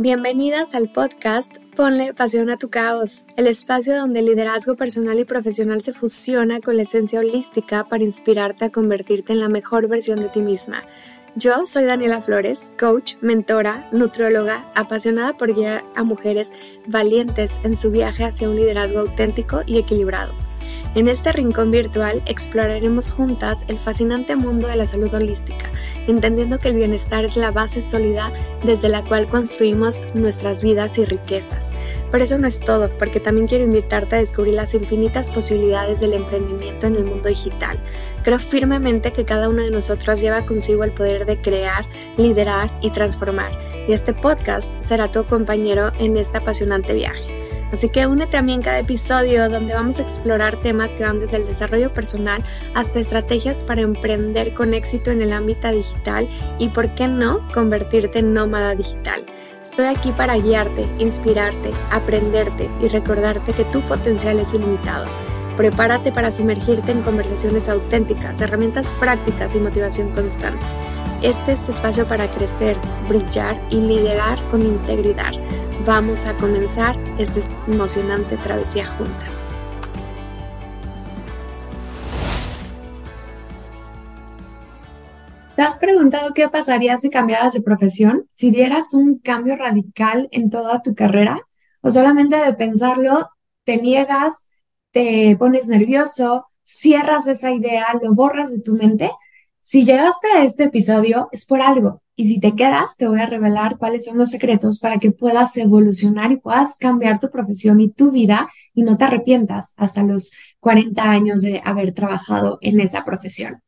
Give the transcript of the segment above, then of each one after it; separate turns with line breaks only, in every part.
Bienvenidas al podcast Ponle pasión a tu caos, el espacio donde el liderazgo personal y profesional se fusiona con la esencia holística para inspirarte a convertirte en la mejor versión de ti misma. Yo soy Daniela Flores, coach, mentora, nutrióloga, apasionada por guiar a mujeres valientes en su viaje hacia un liderazgo auténtico y equilibrado. En este rincón virtual exploraremos juntas el fascinante mundo de la salud holística, entendiendo que el bienestar es la base sólida desde la cual construimos nuestras vidas y riquezas. Pero eso no es todo, porque también quiero invitarte a descubrir las infinitas posibilidades del emprendimiento en el mundo digital. Creo firmemente que cada uno de nosotros lleva consigo el poder de crear, liderar y transformar, y este podcast será tu compañero en este apasionante viaje. Así que únete a mí en cada episodio donde vamos a explorar temas que van desde el desarrollo personal hasta estrategias para emprender con éxito en el ámbito digital y, por qué no, convertirte en nómada digital. Estoy aquí para guiarte, inspirarte, aprenderte y recordarte que tu potencial es ilimitado. Prepárate para sumergirte en conversaciones auténticas, herramientas prácticas y motivación constante. Este es tu espacio para crecer, brillar y liderar con integridad vamos a comenzar esta emocionante travesía juntas. ¿Te has preguntado qué pasaría si cambiaras de profesión? Si dieras un cambio radical en toda tu carrera? ¿O solamente de pensarlo te niegas, te pones nervioso, cierras esa idea, lo borras de tu mente? Si llegaste a este episodio es por algo. Y si te quedas, te voy a revelar cuáles son los secretos para que puedas evolucionar y puedas cambiar tu profesión y tu vida y no te arrepientas hasta los 40 años de haber trabajado en esa profesión.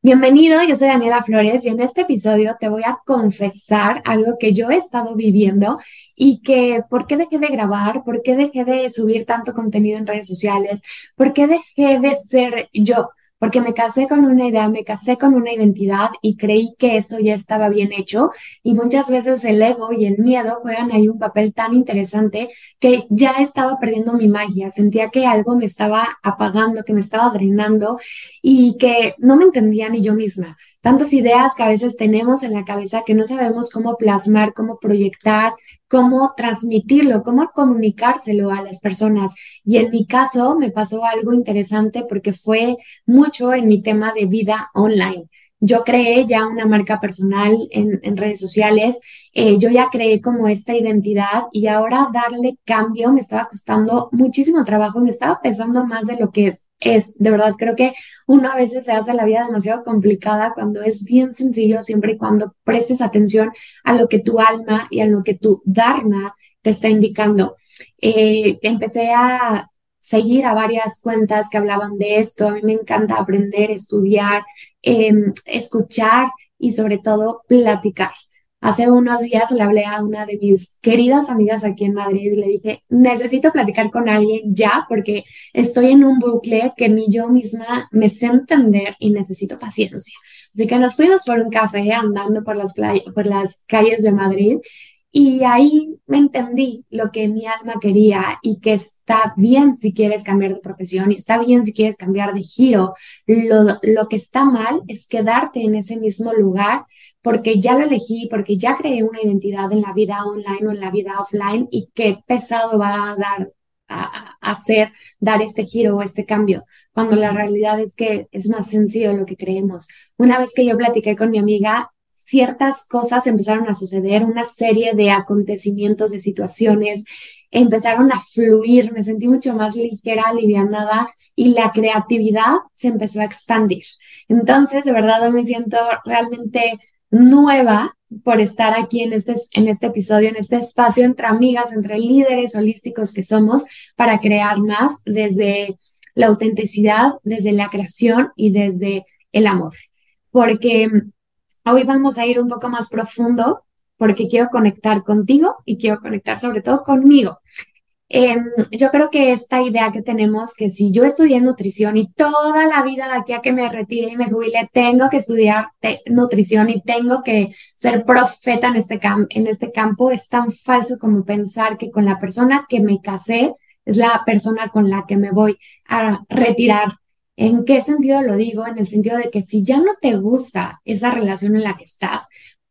Bienvenido, yo soy Daniela Flores y en este episodio te voy a confesar algo que yo he estado viviendo y que por qué dejé de grabar, por qué dejé de subir tanto contenido en redes sociales, por qué dejé de ser yo porque me casé con una idea, me casé con una identidad y creí que eso ya estaba bien hecho. Y muchas veces el ego y el miedo juegan ahí un papel tan interesante que ya estaba perdiendo mi magia, sentía que algo me estaba apagando, que me estaba drenando y que no me entendía ni yo misma tantas ideas que a veces tenemos en la cabeza que no sabemos cómo plasmar, cómo proyectar, cómo transmitirlo, cómo comunicárselo a las personas. Y en mi caso me pasó algo interesante porque fue mucho en mi tema de vida online. Yo creé ya una marca personal en, redes sociales, eh, yo ya creé como esta identidad y ahora darle cambio me estaba costando muchísimo trabajo, me estaba pesando más de lo que es es, de verdad, creo que uno a veces se hace la vida demasiado complicada cuando es bien sencillo, siempre y cuando prestes atención a lo que tu alma y a lo que tu dharma te está indicando. Eh, empecé a seguir a varias cuentas que hablaban de esto. A mí me encanta aprender, estudiar, em, escuchar y sobre todo platicar. Hace unos días le hablé a una de mis queridas amigas aquí en Madrid y le dije, necesito platicar con alguien ya porque estoy en un bucle que ni yo misma me sé entender y necesito paciencia. Así que nos fuimos por un café andando por las, por las calles de Madrid y ahí me entendí lo que mi alma quería y que está bien si quieres cambiar de profesión y está bien si quieres cambiar de giro. Lo, lo que está mal es quedarte en ese mismo lugar porque ya lo elegí, porque ya creé una identidad en la vida online o en la vida offline y qué pesado va a dar a, hacer dar este giro o este cambio, cuando la realidad es que es más sencillo lo que creemos. Una vez que yo platiqué con mi amiga, ciertas cosas empezaron a suceder, una serie de acontecimientos, de situaciones, empezaron a fluir, me sentí mucho más ligera, alivianada y la creatividad se empezó a expandir. Entonces, de verdad, me siento realmente nueva por estar aquí en este, en este episodio, en este espacio entre amigas, entre líderes holísticos que somos, para crear más desde la autenticidad, desde la creación y desde el amor. Porque hoy vamos a ir un poco más profundo porque quiero conectar contigo y quiero conectar sobre todo conmigo. Em, yo creo que esta idea que tenemos, que si yo estudié nutrición y toda la vida de aquí a que me retire y me jubile, tengo que estudiar nutrición y tengo que ser profeta en este, en este campo, es tan falso como pensar que con la persona que me casé es la persona con la que me voy a retirar. ¿En qué sentido lo digo? En el sentido de que si ya no te gusta esa relación en la que estás,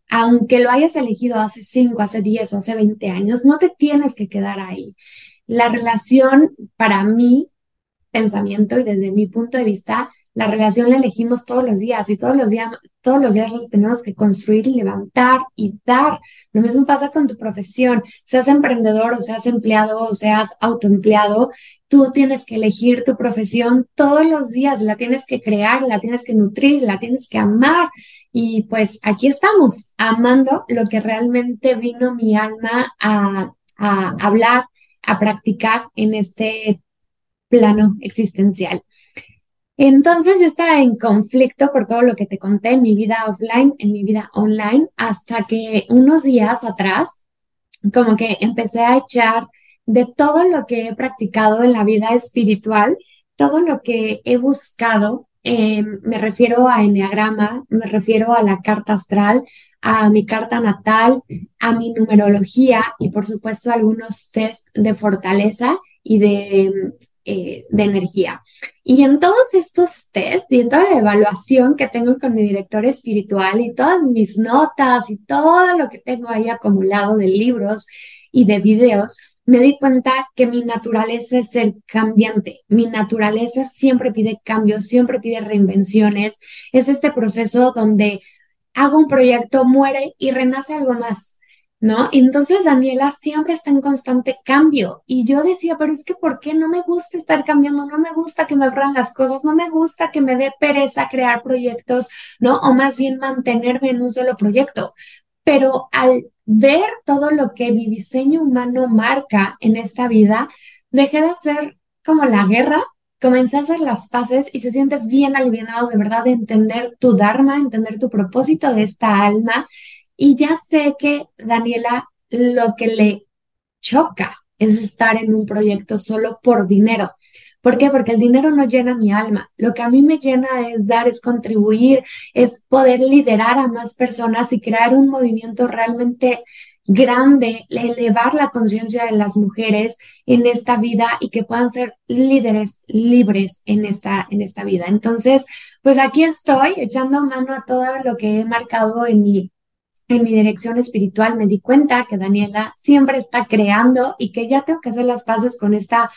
aunque lo hayas elegido hace 5, hace 10 o hace 20 años, no te tienes que quedar ahí. La relación, para mí, pensamiento y desde mi punto de vista, la relación la elegimos todos los días y todos los días, todos los días tenemos que construir y levantar y dar. Lo mismo pasa con tu profesión, seas emprendedor o seas empleado o seas autoempleado, tú tienes que elegir tu profesión todos los días, la tienes que crear, la tienes que nutrir, la tienes que amar. Y pues aquí estamos, amando lo que realmente vino mi alma a, a hablar, a practicar en este plano existencial. Entonces yo estaba en conflicto por todo lo que te conté en mi vida offline, en mi vida online, hasta que unos días atrás, como que empecé a echar de todo lo que he practicado en la vida espiritual, todo lo que he buscado, eh, me refiero a enneagrama, me refiero a la carta astral, a mi carta natal, a mi numerología y por supuesto algunos test de fortaleza y de eh, de energía. Y en todos estos test y en toda la evaluación que tengo con mi director espiritual y todas mis notas y todo lo que tengo ahí acumulado de libros y de videos, me di cuenta que mi naturaleza es el cambiante. Mi naturaleza siempre pide cambios, siempre pide reinvenciones. Es este proceso donde hago un proyecto, muere y renace algo más. ¿No? Entonces Daniela siempre está en constante cambio y yo decía, pero es que ¿por qué no me gusta estar cambiando? No me gusta que me abran las cosas, no me gusta que me dé pereza crear proyectos, ¿no? O más bien mantenerme en un solo proyecto. Pero al ver todo lo que mi diseño humano marca en esta vida, dejé de hacer como la guerra comencé a hacer las paces y se siente bien aliviado de verdad de entender tu Dharma, entender tu propósito de esta alma y ya sé que Daniela lo que le choca es estar en un proyecto solo por dinero. ¿Por qué? Porque el dinero no llena mi alma. Lo que a mí me llena es dar, es contribuir, es poder liderar a más personas y crear un movimiento realmente grande, elevar la conciencia de las mujeres en esta vida y que puedan ser líderes libres en esta, en esta vida. Entonces, pues aquí estoy echando mano a todo lo que he marcado en mi en mi dirección espiritual me di cuenta que Daniela siempre está creando y que ya tengo que hacer las paces con esta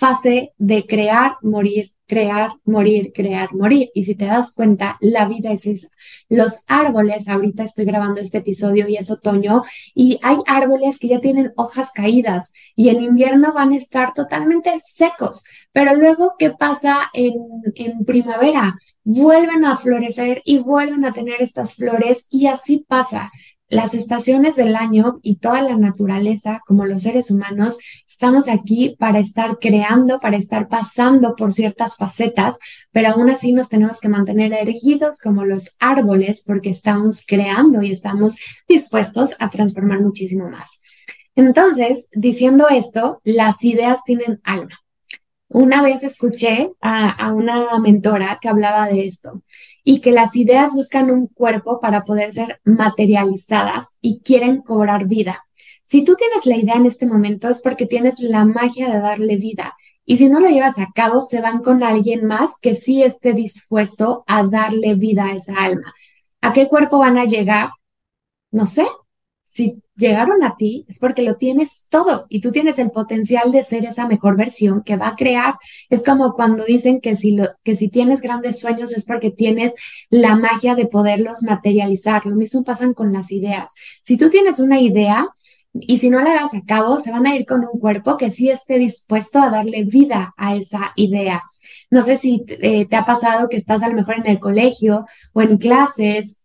fase de crear, morir, crear, morir, crear, morir. Y si te das cuenta, la vida es esa. Los árboles, ahorita estoy grabando este episodio y es otoño, y hay árboles que ya tienen hojas caídas y en invierno van a estar totalmente secos. Pero luego, ¿qué pasa en, en primavera? Vuelven a florecer y vuelven a tener estas flores y así pasa las estaciones del año y toda la naturaleza, como los seres humanos, estamos aquí para estar creando, para estar pasando por ciertas facetas, pero aún así nos tenemos que mantener erguidos como los árboles porque estamos creando y estamos dispuestos a transformar muchísimo más. Entonces, diciendo esto, las ideas tienen alma. Una vez escuché a, a una mentora que hablaba de esto y que las ideas buscan un cuerpo para poder ser materializadas y quieren cobrar vida. Si tú tienes la idea en este momento es porque tienes la magia de darle vida. Y si no lo llevas a cabo, se van con alguien más que sí esté dispuesto a darle vida a esa alma. ¿A qué cuerpo van a llegar? No sé. Si llegaron a ti es porque lo tienes todo y tú tienes el potencial de ser esa mejor versión que va a crear. Es como cuando dicen que si, lo, que si tienes grandes sueños es porque tienes la magia de poderlos materializar. Lo mismo pasa con las ideas. Si tú tienes una idea, y si no la das a cabo, se van a ir con un cuerpo que sí esté dispuesto a darle vida a esa idea. No sé si eh, te ha pasado que estás a lo mejor en el colegio o en clases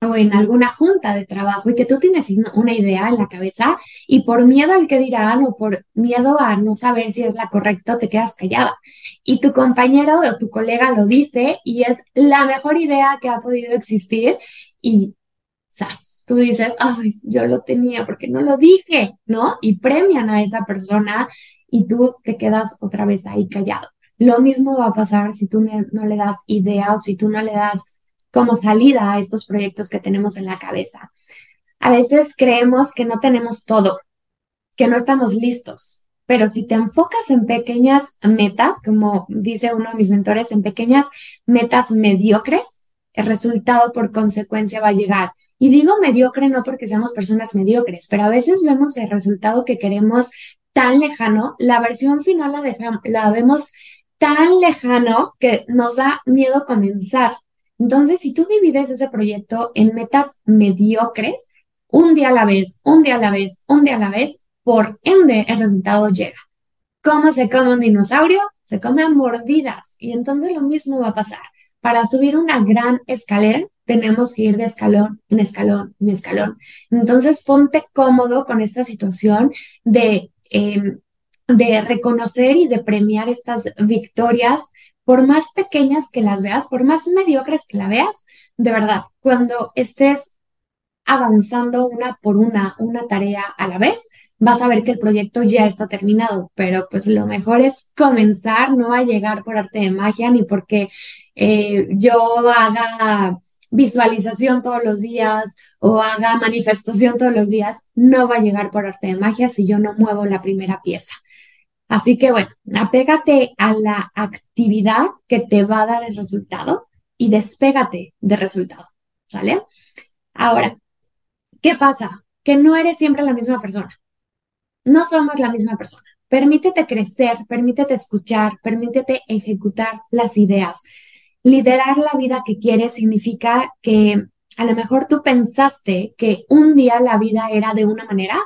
o en alguna junta de trabajo y que tú tienes una idea en la cabeza y por miedo al que dirán o por miedo a no saber si es la correcta te quedas callada. Y tu compañero o tu colega lo dice y es la mejor idea que ha podido existir y ¡zas! tú dices, ay, yo lo tenía porque no lo dije, ¿no? Y premian a esa persona y tú te quedas otra vez ahí callado. Lo mismo va a pasar si tú no le das idea o si tú no le das como salida a estos proyectos que tenemos en la cabeza. A veces creemos que no tenemos todo, que no estamos listos, pero si te enfocas en pequeñas metas, como dice uno de mis mentores, en pequeñas metas mediocres, el resultado por consecuencia va a llegar. Y digo mediocre no porque seamos personas mediocres, pero a veces vemos el resultado que queremos tan lejano, la versión final la, la vemos tan lejano que nos da miedo comenzar. Entonces, si tú divides ese proyecto en metas mediocres, un día a la vez, un día a la vez, un día a la vez, por ende el resultado llega. ¿Cómo se come un dinosaurio? Se come mordidas. Y entonces lo mismo va a pasar. Para subir una gran escalera, tenemos que ir de escalón en escalón en escalón. Entonces, ponte cómodo con esta situación de, em, de reconocer y de premiar estas victorias, por más pequeñas que las veas, por más mediocres que la veas, de verdad, cuando estés avanzando una por una, una tarea a la vez, vas a ver que el proyecto ya está terminado, pero pues lo mejor es comenzar, no a llegar por arte de magia ni porque eh, yo haga visualización todos los días o haga manifestación todos los días, no va a llegar por arte de magia si yo no muevo la primera pieza. Así que bueno, apégate a la actividad que te va a dar el resultado y despégate del resultado, ¿sale? Ahora, ¿qué pasa? Que no eres siempre la misma persona. No somos la misma persona. Permítete crecer, permítete escuchar, permítete ejecutar las ideas. Liderar la vida que quieres significa que a lo mejor tú pensaste que un día la vida era de una manera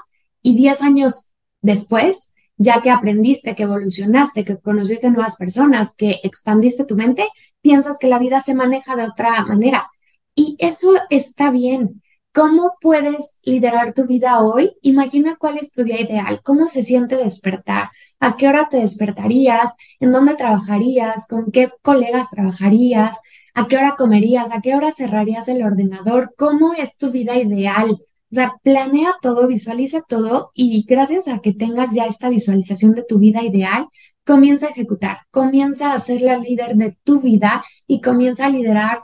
y diez años después, ya que aprendiste, que evolucionaste, que conociste nuevas personas, que expandiste tu mente, piensas que la vida se maneja de otra manera. Y eso está bien. ¿Cómo puedes liderar tu vida hoy? Imagina cuál es tu día ideal, cómo se siente despertar, a qué hora te despertarías, en dónde trabajarías, con qué colegas trabajarías, a qué hora comerías, a qué hora cerrarías el ordenador, cómo es tu vida ideal. O sea, planea todo, visualiza todo y gracias a que tengas ya esta visualización de tu vida ideal, comienza a ejecutar, comienza a ser la líder de tu vida y comienza a liderar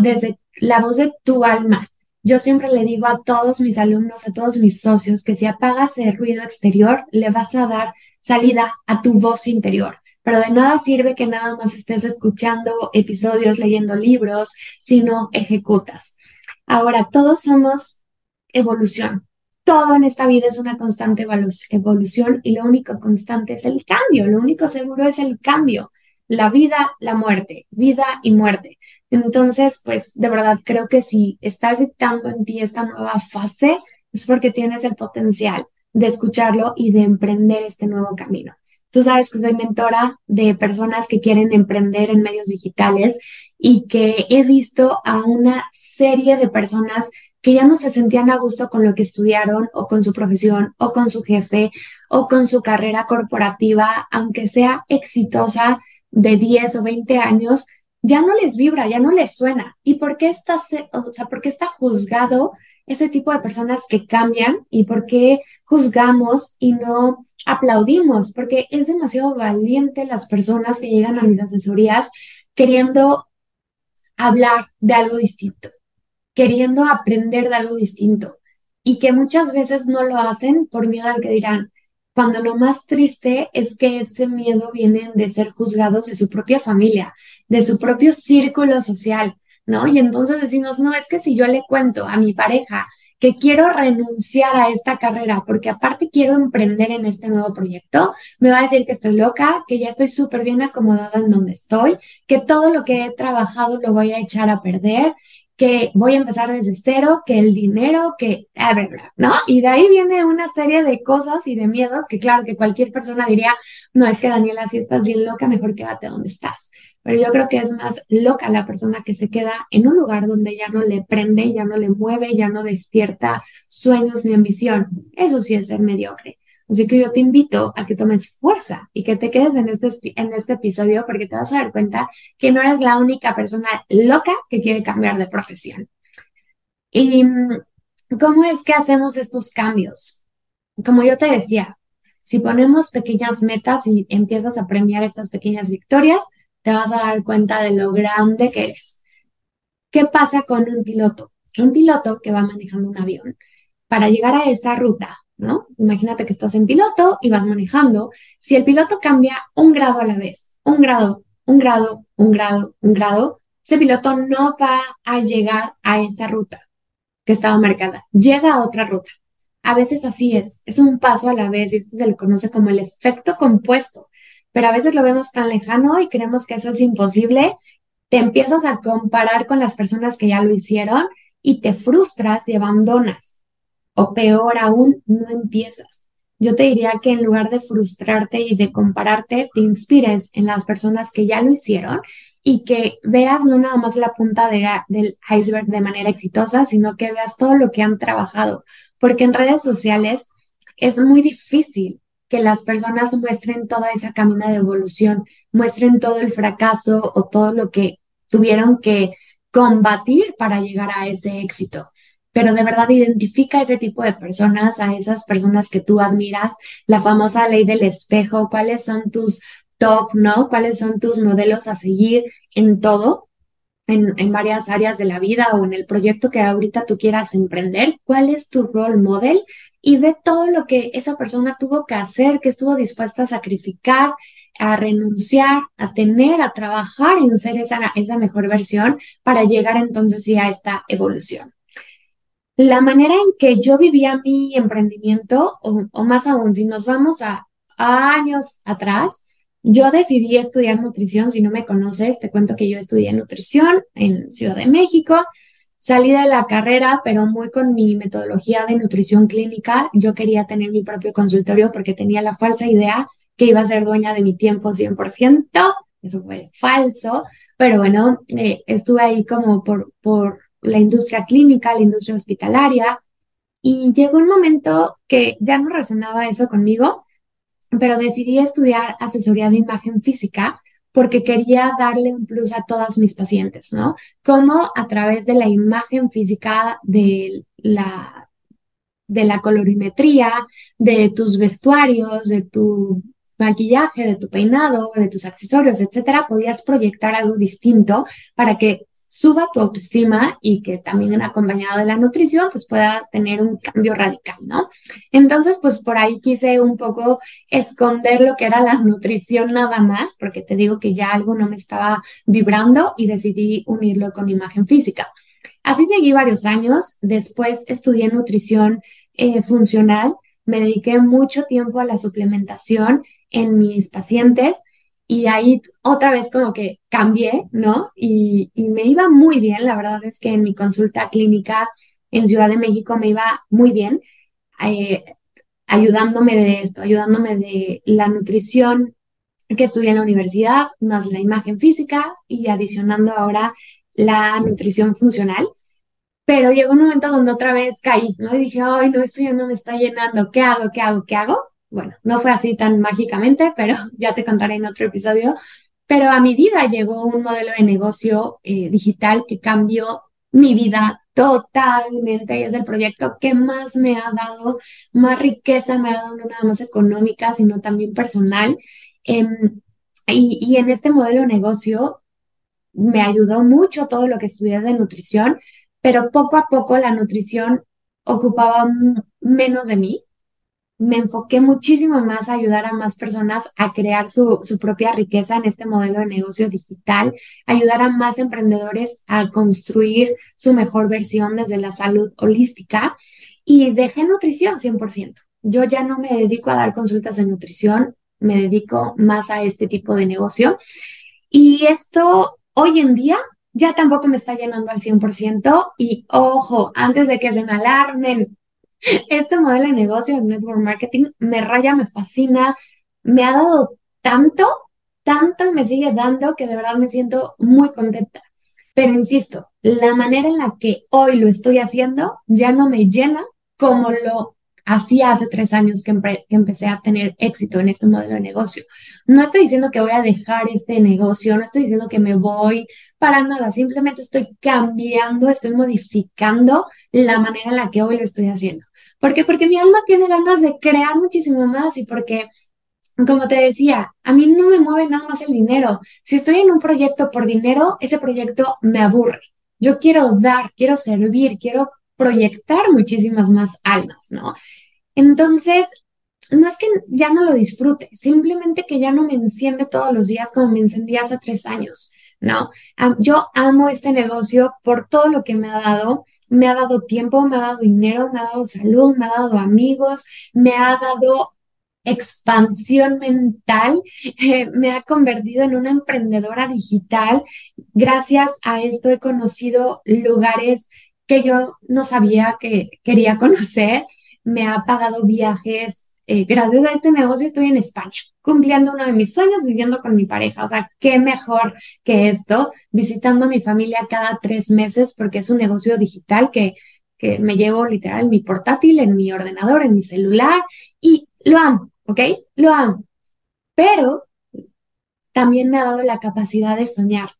desde la voz de tu alma yo siempre le digo a todos mis alumnos, a todos mis socios, que si apagas el ruido exterior, le vas a dar salida a tu voz interior. Pero de nada sirve que nada más estés escuchando episodios, leyendo libros, si no ejecutas. Ahora, todos somos evolución. Todo en esta vida es una constante evolución y lo único constante es el cambio. Lo único seguro es el cambio. La vida, la muerte, vida y muerte. Entonces, pues de verdad creo que si está dictando en ti esta nueva fase, es porque tienes el potencial de escucharlo y de emprender este nuevo camino. Tú sabes que soy mentora de personas que quieren emprender en medios digitales y que he visto a una serie de personas que ya no se sentían a gusto con lo que estudiaron o con su profesión o con su jefe o con su carrera corporativa, aunque sea exitosa de 10 o 20 años, ya no les vibra, ya no les suena. ¿Y por qué está, o sea, por qué está juzgado ese tipo de personas que cambian y por qué juzgamos y no aplaudimos? Porque es demasiado valiente las personas que llegan a mis asesorías queriendo hablar de algo distinto, queriendo aprender de algo distinto y que muchas veces no lo hacen por miedo al que dirán, cuando lo más triste es que ese miedo viene de ser juzgados de su propia familia, de su propio círculo social, ¿no? Y entonces decimos, no, es que si yo le cuento a mi pareja que quiero renunciar a esta carrera porque aparte quiero emprender en este nuevo proyecto, me va a decir que estoy loca, que ya estoy súper bien acomodada en donde estoy, que todo lo que he trabajado lo voy a echar a perder, que voy a empezar desde cero, que el dinero, que, a ¿no? Y de ahí viene una serie de cosas y de miedos que claro que cualquier persona diría, no es que Daniela, si estás bien loca, mejor quédate donde estás. Pero yo creo que es más loca la persona que se queda en un lugar donde ya no le prende, ya no le mueve, ya no despierta sueños ni ambición. Eso sí es ser mediocre. Así que yo te invito a que tomes fuerza y que te quedes en este, en este episodio porque te vas a dar cuenta que no eres la única persona loca que quiere cambiar de profesión. ¿Y mm, cómo es que hacemos estos cambios? Como yo te decía, si ponemos pequeñas metas y empiezas a premiar estas pequeñas victorias, te vas a dar cuenta de lo grande que eres. ¿Qué pasa con un piloto? Un piloto que va manejando un avión. Para llegar a esa ruta, ¿no? Imagínate que estás en piloto y vas manejando. Si el piloto cambia un grado a la vez, un grado, un grado, un grado, un grado, ese piloto no va a llegar a esa ruta. que estaba marcada, llega a otra ruta. A veces así es, es un paso a la vez y esto se le conoce como el efecto compuesto, pero a veces lo vemos tan lejano y creemos que eso es imposible, te empiezas a comparar con las personas que ya lo hicieron y te frustras y abandonas. O peor aún, no empiezas. Yo te diría que en lugar de frustrarte y de compararte, te inspires en las personas que ya lo hicieron y que veas no nada más la punta de, del iceberg de manera exitosa, sino que veas todo lo que han trabajado. Porque en redes sociales es muy difícil que las personas muestren toda esa camina de evolución, muestren todo el fracaso o todo lo que tuvieron que combatir para llegar a ese éxito. Pero de verdad identifica ese tipo de personas, a esas personas que tú admiras, la famosa ley del espejo, cuáles son tus top, ¿no? ¿Cuáles son tus modelos a seguir en todo? En, en, varias áreas de la vida o en el proyecto que ahorita tú quieras emprender, cuál es tu role model y ve todo lo que esa persona tuvo que hacer, que estuvo dispuesta a sacrificar, a renunciar, a tener, a trabajar en ser esa, esa mejor versión para llegar entonces a esta evolución. La manera en que yo vivía mi emprendimiento, o, más aún, si nos vamos a años atrás, yo decidí estudiar nutrición, si no me conoces, te cuento que yo estudié nutrición en Ciudad de México, salí de la carrera, pero muy con mi metodología de nutrición clínica. Yo quería tener mi propio consultorio porque tenía la falsa idea que iba a ser dueña de mi tiempo 100%. Eso fue falso, pero bueno, eh, estuve ahí como por la industria clínica, la industria hospitalaria, y llegó un momento que ya no resonaba eso conmigo pero decidí estudiar asesoría de imagen física porque quería darle un plus a todas mis pacientes, ¿no? Como a través de la imagen física de la, de la colorimetría, de tus vestuarios, de tu maquillaje, de tu peinado, de tus accesorios, etcétera, podías proyectar algo distinto para que suba tu autoestima y que también acompañado de la nutrición, pues pueda tener un cambio radical, ¿no? Entonces, pues por ahí quise un poco esconder lo que era la nutrición nada más, porque te digo que ya algo no me estaba vibrando y decidí unirlo con imagen física. Así seguí varios años, después estudié nutrición eh, funcional, me dediqué mucho tiempo a la suplementación en mis pacientes y ahí otra vez como que cambié, ¿no? Y, me iba muy bien, la verdad es que en mi consulta clínica en Ciudad de México me iba muy bien, eh, ayudándome de esto, ayudándome de la nutrición que estudié en la universidad, más la imagen física y adicionando ahora la nutrición funcional. Pero llegó un momento donde otra vez caí, ¿no? Y dije, ay, no, esto ya no me está llenando, ¿qué hago? ¿Qué hago? ¿Qué hago? Bueno, no fue así tan mágicamente, pero ya te contaré en otro episodio. Pero a mi vida llegó un modelo de negocio eh, digital que cambió mi vida totalmente y es el proyecto que más me ha dado, más riqueza me ha dado, no nada más económica, sino también personal. Em, y, y en este modelo de negocio me ayudó mucho todo lo que estudié de nutrición, pero poco a poco la nutrición ocupaba menos de mí me enfoqué muchísimo más a ayudar a más personas a crear su, su, propia riqueza en este modelo de negocio digital, ayudar a más emprendedores a construir su mejor versión desde la salud holística y dejé nutrición 100%. Yo ya no me dedico a dar consultas de nutrición, me dedico más a este tipo de negocio. Y esto hoy en día ya tampoco me está llenando al 100% y ojo, antes de que se me alarmen este modelo de negocio de network marketing me raya, me fascina, me ha dado tanto, tanto y me sigue dando que de verdad me siento muy contenta. Pero insisto, la manera en la que hoy lo estoy haciendo ya no me llena como lo hacía hace tres años que, que, empecé a tener éxito en este modelo de negocio. No estoy diciendo que voy a dejar este negocio, no estoy diciendo que me voy para nada, simplemente estoy cambiando, estoy modificando la manera en la que hoy lo estoy haciendo. ¿Por qué? Porque mi alma tiene ganas de crear muchísimo más y porque, como te decía, a mí no me mueve nada más el dinero. Si estoy en un proyecto por dinero, ese proyecto me aburre. Yo quiero dar, quiero servir, quiero proyectar muchísimas más almas, ¿no? Entonces, no es que ya no lo disfrute, simplemente que ya no me enciende todos los días como me encendía hace tres años. ¿No? Yo amo este negocio por todo lo que me ha dado. Me ha dado tiempo, me ha dado dinero, me ha dado salud, me ha dado amigos, me ha dado expansión mental, eh, me ha convertido en una emprendedora digital. Gracias a esto he conocido lugares que yo no sabía que quería conocer. Me ha pagado viajes. Eh, a este negocio estoy en España, cumpliendo uno de mis sueños, viviendo con mi pareja. O sea, qué mejor que esto, visitando a mi familia cada tres meses, porque es un negocio digital que, que me llevo literal en mi portátil, en mi ordenador, en mi celular y lo amo. ¿ok? Lo amo. Pero también me ha dado la capacidad de soñar,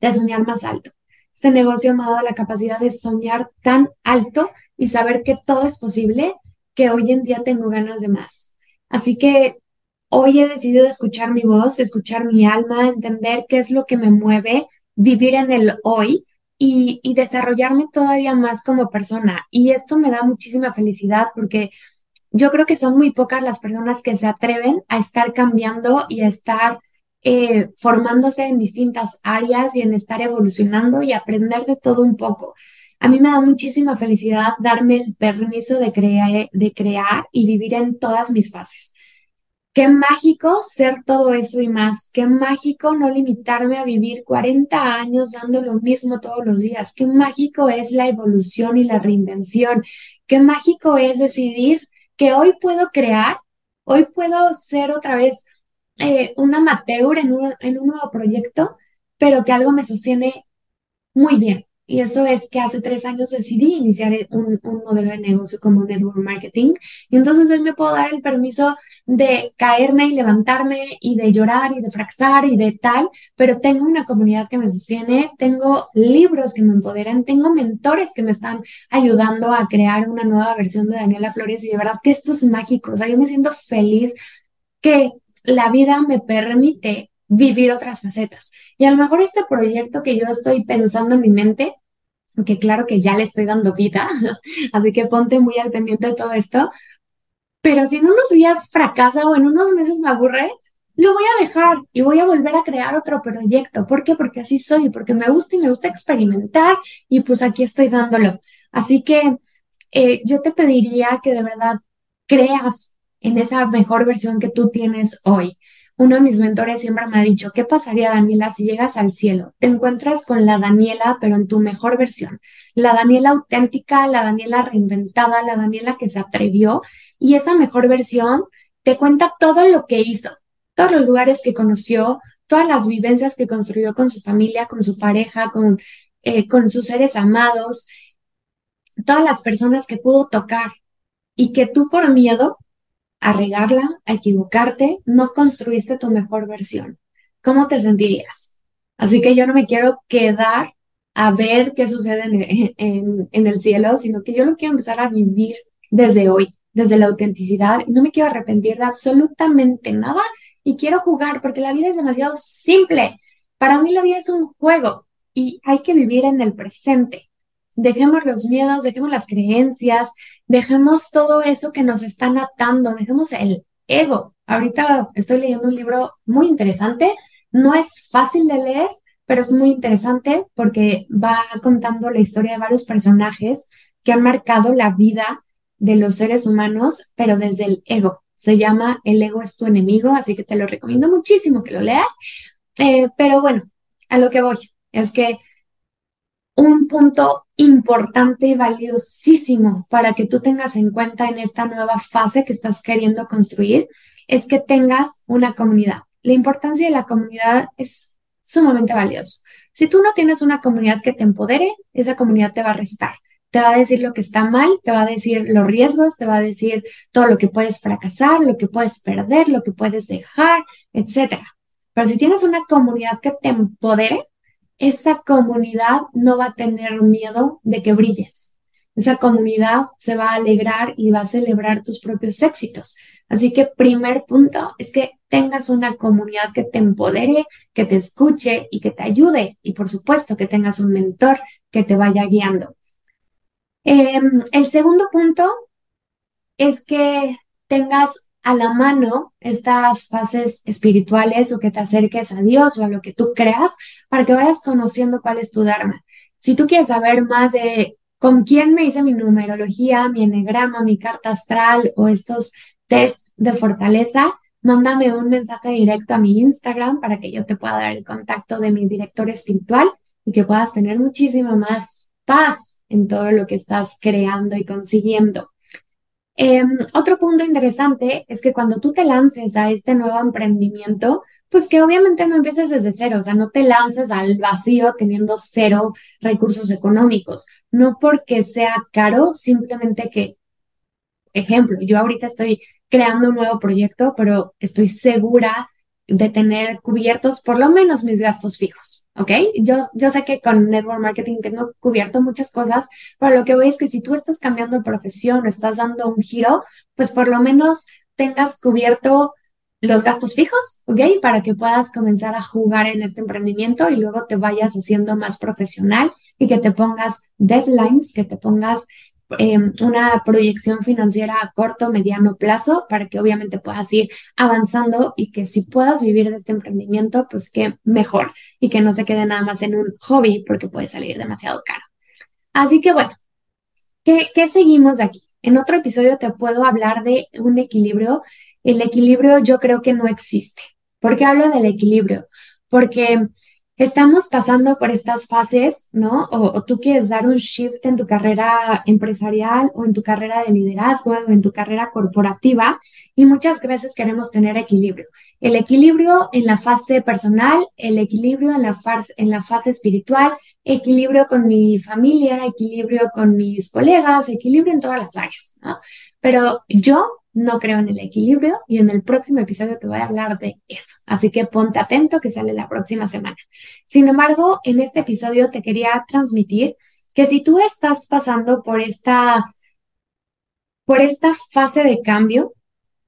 de soñar más alto. Este negocio me ha dado la capacidad de soñar tan alto y saber que todo es posible, que hoy en día tengo ganas de más. Así que hoy he decidido escuchar mi voz, escuchar mi alma, entender qué es lo que me mueve, vivir en el hoy y, desarrollarme todavía más como persona. Y esto me da muchísima felicidad porque yo creo que son muy pocas las personas que se atreven a estar cambiando y a estar eh, formándose en distintas áreas y en estar evolucionando y aprender de todo un poco. A mí me da muchísima felicidad darme el permiso de, crear, de crear y vivir en todas mis fases. Qué mágico ser todo eso y más. Qué mágico no limitarme a vivir 40 años dando lo mismo todos los días. Qué mágico es la evolución y la reinvención. Qué mágico es decidir que hoy puedo crear, hoy puedo ser otra vez eh, un amateur en un nuevo proyecto, pero que algo me sostiene muy bien. Y eso es que hace tres años decidí iniciar un, modelo de negocio como network marketing. Y entonces hoy me puedo dar el permiso de caerme y levantarme y de llorar y de fracasar y de tal, pero tengo una comunidad que me sostiene, tengo libros que me empoderan, tengo mentores que me están ayudando a crear una nueva versión de Daniela Flores y de verdad que esto es mágico. O sea, yo me siento feliz que la vida me permite vivir otras facetas. Y a lo mejor este proyecto que yo estoy pensando en mi mente, que claro que ya le estoy dando vida, así que ponte muy al pendiente de todo esto, pero si en unos días fracasa o en unos meses me aburre, lo voy a dejar y voy a volver a crear otro proyecto. ¿Por qué? Porque así soy, porque me gusta y me gusta experimentar y pues aquí estoy dándolo. Así que eh, yo te pediría que de verdad creas en esa mejor versión que tú tienes hoy. Uno de mis mentores siempre me ha dicho, ¿qué pasaría, Daniela, si llegas al cielo? Te encuentras con la Daniela, pero en tu mejor versión. La Daniela auténtica, la Daniela reinventada, la Daniela que se atrevió. Y esa mejor versión te cuenta todo lo que hizo, todos los lugares que conoció, todas las vivencias que construyó con su familia, con su pareja, con, eh, con sus seres amados, todas las personas que pudo tocar y que tú por miedo a regarla, a equivocarte, no construiste tu mejor versión. ¿Cómo te sentirías? Así que yo no me quiero quedar a ver qué sucede en, el cielo, sino que yo lo quiero empezar a vivir desde hoy, desde la autenticidad, no me quiero arrepentir de absolutamente nada y quiero jugar porque la vida es demasiado simple. Para mí la vida es un juego y hay que vivir en el presente. Dejemos los miedos, dejemos las creencias, dejemos todo eso que nos están atando, dejemos el ego. Ahorita estoy leyendo un libro muy interesante, no es fácil de leer, pero es muy interesante porque va contando la historia de varios personajes que han marcado la vida de los seres humanos, pero desde el ego. Se llama El ego es tu enemigo, así que te lo recomiendo muchísimo que lo leas. Eh, pero bueno, a lo que voy es que un punto importante y valiosísimo para que tú tengas en cuenta en esta nueva fase que estás queriendo construir es que tengas una comunidad. La importancia de la comunidad es sumamente valioso. Si tú no tienes una comunidad que te empodere, esa comunidad te va a restar. Te va a decir lo que está mal, te va a decir los riesgos, te va a decir todo lo que puedes fracasar, lo que puedes perder, lo que puedes dejar, etc. Pero si tienes una comunidad que te empodere, esa comunidad no va a tener miedo de que brilles. Esa comunidad se va a alegrar y va a celebrar tus propios éxitos. Así que primer punto es que tengas una comunidad que te empodere, que te escuche y que te ayude. Y por supuesto que tengas un mentor que te vaya guiando. Em, el segundo punto es que tengas a la mano estas fases espirituales o que te acerques a Dios o a lo que tú creas para que vayas conociendo cuál es tu Dharma. Si tú quieres saber más de con quién me hice mi numerología, mi enegrama, mi carta astral o estos test de fortaleza, mándame un mensaje directo a mi Instagram para que yo te pueda dar el contacto de mi director espiritual y que puedas tener muchísima más paz en todo lo que estás creando y consiguiendo. Em, otro punto interesante es que cuando tú te lances a este nuevo emprendimiento, pues que obviamente no empieces desde cero, o sea, no te lances al vacío teniendo cero recursos económicos, no porque sea caro, simplemente que, ejemplo, yo ahorita estoy creando un nuevo proyecto, pero estoy segura de tener cubiertos por lo menos mis gastos fijos, ¿ok? Yo, yo sé que con Network Marketing tengo cubierto muchas cosas, pero lo que voy es que si tú estás cambiando de profesión o estás dando un giro, pues por lo menos tengas cubierto los gastos fijos, ¿ok? Para que puedas comenzar a jugar en este emprendimiento y luego te vayas haciendo más profesional y que te pongas deadlines, que te pongas Em, una proyección financiera a corto, mediano plazo para que obviamente puedas ir avanzando y que si puedas vivir de este emprendimiento, pues que mejor y que no se quede nada más en un hobby porque puede salir demasiado caro. Así que bueno, ¿qué, qué seguimos aquí? En otro episodio te puedo hablar de un equilibrio. El equilibrio yo creo que no existe. ¿Por qué hablo del equilibrio? Porque estamos pasando por estas fases, ¿no? O, tú quieres dar un shift en tu carrera empresarial o en tu carrera de liderazgo o en tu carrera corporativa y muchas veces queremos tener equilibrio. El equilibrio en la fase personal, el equilibrio en la, en la fase espiritual, equilibrio con mi familia, equilibrio con mis colegas, equilibrio en todas las áreas, ¿no? Pero yo no creo en el equilibrio y en el próximo episodio te voy a hablar de eso. Así que ponte atento que sale la próxima semana. Sin embargo, en este episodio te quería transmitir que si tú estás pasando por esta, por esta fase de cambio,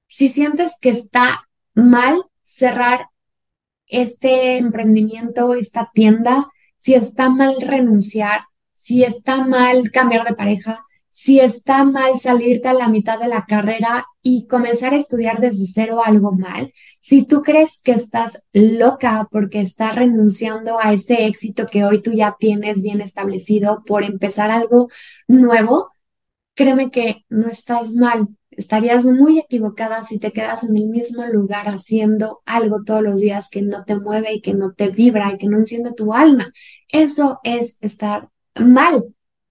si sientes que está mal cerrar este emprendimiento, esta tienda, si está mal renunciar, si está mal cambiar de pareja, si está mal salirte a la mitad de la carrera y comenzar a estudiar desde cero algo mal, si tú crees que estás loca porque estás renunciando a ese éxito que hoy tú ya tienes bien establecido por empezar algo nuevo, créeme que no estás mal. Estarías muy equivocada si te quedas en el mismo lugar haciendo algo todos los días que no te mueve y que no te vibra y que no enciende tu alma. Eso es estar mal.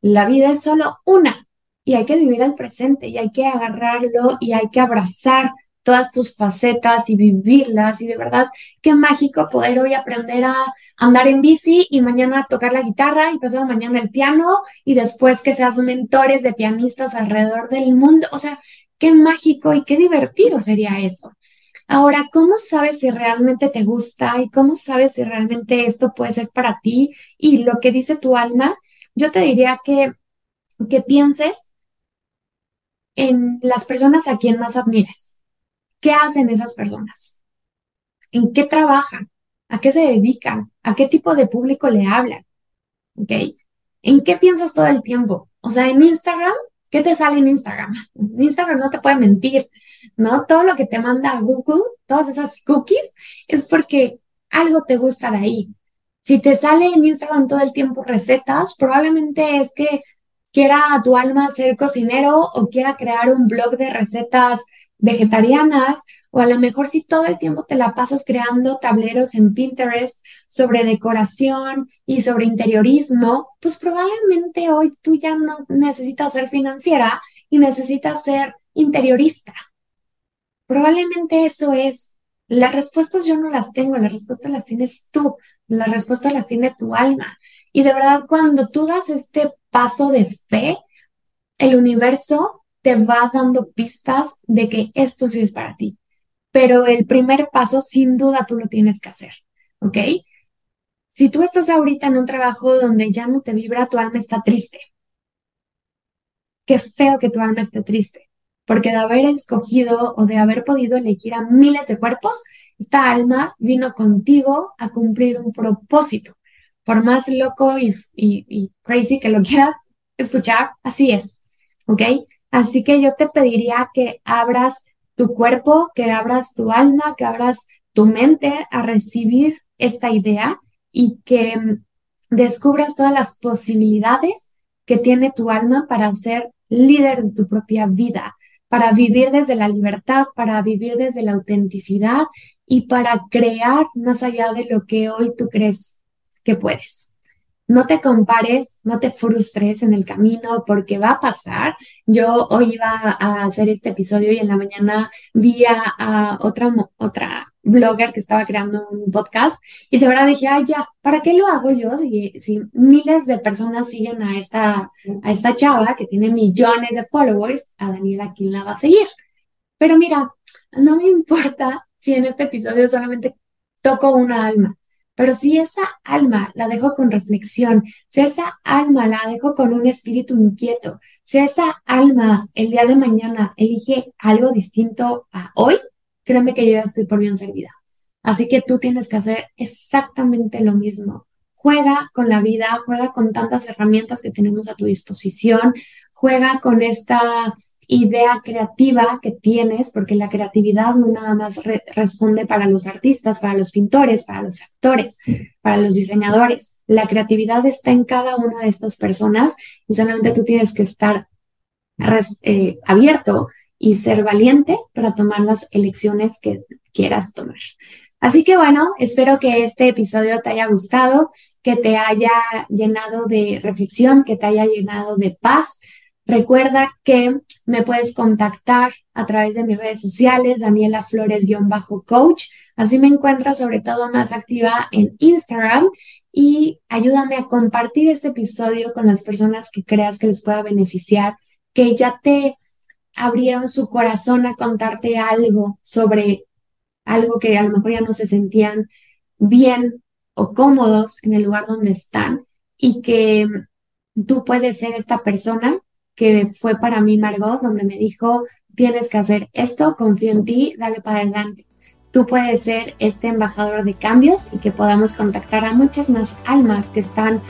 La vida es solo una y hay que vivir al presente y hay que agarrarlo y hay que abrazar todas tus facetas y vivirlas y de verdad qué mágico poder hoy aprender a andar en bici y mañana tocar la guitarra y pasado mañana el piano y después que seas mentores de pianistas alrededor del mundo, o sea, qué mágico y qué divertido sería eso. Ahora, ¿cómo sabes si realmente te gusta y cómo sabes si realmente esto puede ser para ti y lo que dice tu alma? Yo te diría que que pienses en las personas a quien más admires. ¿Qué hacen esas personas? ¿En qué trabajan? ¿A qué se dedican? ¿A qué tipo de público le hablan? ¿Ok? ¿En qué piensas todo el tiempo? O sea, en Instagram, ¿qué te sale en Instagram? Instagram no te puede mentir, ¿no? Todo lo que te manda Google, todas esas cookies, es porque algo te gusta de ahí. Si te sale en Instagram todo el tiempo recetas, probablemente es que quiera tu alma ser cocinero o quiera crear un blog de recetas vegetarianas o a lo mejor si todo el tiempo te la pasas creando tableros en Pinterest sobre decoración y sobre interiorismo, pues probablemente hoy tú ya no necesitas ser financiera y necesitas ser interiorista. Probablemente eso es. Las respuestas yo no las tengo, las respuestas las tienes tú, las respuestas las tiene tu alma. Y de verdad, cuando tú das este paso de fe, el universo te va dando pistas de que esto sí es para ti. Pero el primer paso, sin duda, tú lo tienes que hacer, ¿ok? Si tú estás ahorita en un trabajo donde ya no te vibra, tu alma está triste. Qué feo que tu alma esté triste, porque de haber escogido o de haber podido elegir a miles de cuerpos, esta alma vino contigo a cumplir un propósito por más loco y, crazy que lo quieras escuchar, así es, ¿ok? Así que yo te pediría que abras tu cuerpo, que abras tu alma, que abras tu mente a recibir esta idea y que mm, descubras todas las posibilidades que tiene tu alma para ser líder de tu propia vida, para vivir desde la libertad, para vivir desde la autenticidad y para crear más allá de lo que hoy tú crees que puedes. No te compares, no te frustres en el camino porque va a pasar. Yo hoy iba a hacer este episodio y en la mañana vi a, otra, otra blogger que estaba creando un podcast y de verdad dije, ay, ya, ¿para qué lo hago yo si, miles de personas siguen a esta, a esta chava que tiene millones de followers? A Daniela, ¿quién la va a seguir? Pero mira, no me importa si en este episodio solamente toco una alma. Pero si esa alma la dejo con reflexión, si esa alma la dejo con un espíritu inquieto, si esa alma el día de mañana elige algo distinto a hoy, créeme que yo ya estoy por bien servida. Así que tú tienes que hacer exactamente lo mismo. Juega con la vida, juega con tantas herramientas que tenemos a tu disposición, juega con esta idea creativa que tienes, porque la creatividad no nada más responde para los artistas, para los pintores, para los actores, para los diseñadores. La creatividad está en cada una de estas personas y solamente tú tienes que estar eh, abierto y ser valiente para tomar las elecciones que quieras tomar. Así que bueno, espero que este episodio te haya gustado, que te haya llenado de reflexión, que te haya llenado de paz. Recuerda que me puedes contactar a través de mis redes sociales, Daniela Flores-coach. Así me encuentras sobre todo más activa en Instagram y ayúdame a compartir este episodio con las personas que creas que les pueda beneficiar, que ya te abrieron su corazón a contarte algo sobre algo que a lo mejor ya no se sentían bien o cómodos en el lugar donde están y que tú puedes ser esta persona que fue para mí Margot, donde me dijo, tienes que hacer esto, confío en ti, dale para adelante. Tú puedes ser este embajador de cambios y que podamos contactar a muchas más almas que están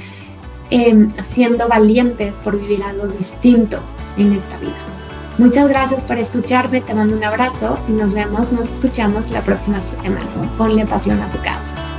em, siendo valientes por vivir algo distinto en esta vida. Muchas gracias por escucharme, te mando un abrazo y nos vemos, nos escuchamos la próxima semana. Ponle pasión a tu caos.